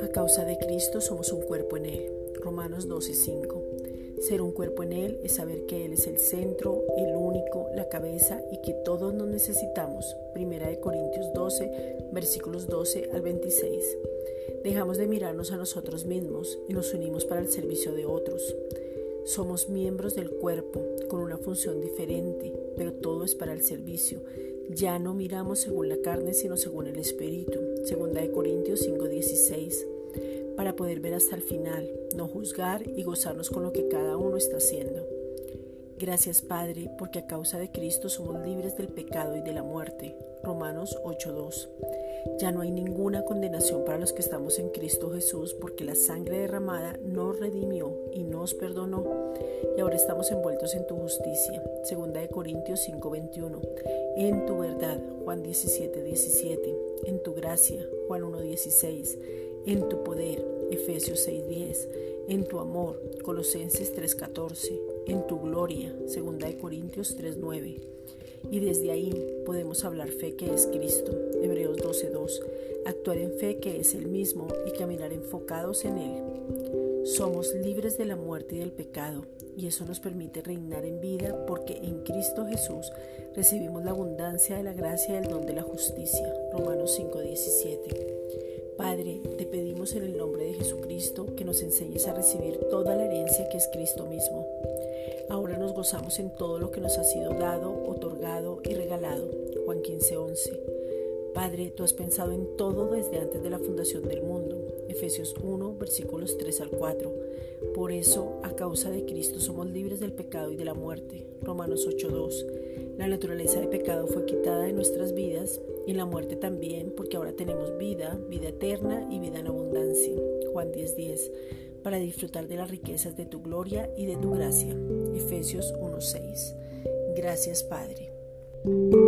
A causa de Cristo somos un cuerpo en Él. Romanos 12:5. Ser un cuerpo en Él es saber que Él es el centro, el único, la cabeza y que todos nos necesitamos. Primera de Corintios 12, versículos 12 al 26. Dejamos de mirarnos a nosotros mismos y nos unimos para el servicio de otros. Somos miembros del cuerpo con una función diferente, pero todo es para el servicio. Ya no miramos según la carne, sino según el Espíritu. Segunda de Corintios 5:16 para poder ver hasta el final, no juzgar y gozarnos con lo que cada uno está haciendo. Gracias Padre, porque a causa de Cristo somos libres del pecado y de la muerte. Romanos 8:2. Ya no hay ninguna condenación para los que estamos en Cristo Jesús, porque la sangre derramada nos redimió y nos perdonó. Y ahora estamos envueltos en tu justicia. Segunda de Corintios 5:21. En tu verdad, Juan 17:17. En tu gracia, Juan 1:16 en tu poder, Efesios 6:10, en tu amor, Colosenses 3:14, en tu gloria, 2 Corintios 3:9. Y desde ahí podemos hablar fe que es Cristo, Hebreos 12:2, actuar en fe que es el mismo y caminar enfocados en Él. Somos libres de la muerte y del pecado, y eso nos permite reinar en vida porque en Cristo Jesús recibimos la abundancia de la gracia y el don de la justicia. Romanos 5:17. Padre, te pedimos en el nombre de Jesucristo que nos enseñes a recibir toda la herencia que es Cristo mismo. Ahora nos gozamos en todo lo que nos ha sido dado, otorgado y regalado. Juan 15:11. Padre, tú has pensado en todo desde antes de la fundación del mundo. Efesios 1, versículos 3 al 4. Por eso, a causa de Cristo, somos libres del pecado y de la muerte. Romanos 8:2. La naturaleza de pecado fue quitada de nuestras vidas y la muerte también, porque ahora tenemos vida, vida eterna y vida en abundancia. Juan 10:10, para disfrutar de las riquezas de tu gloria y de tu gracia. Efesios 1:6. Gracias Padre. Thank you.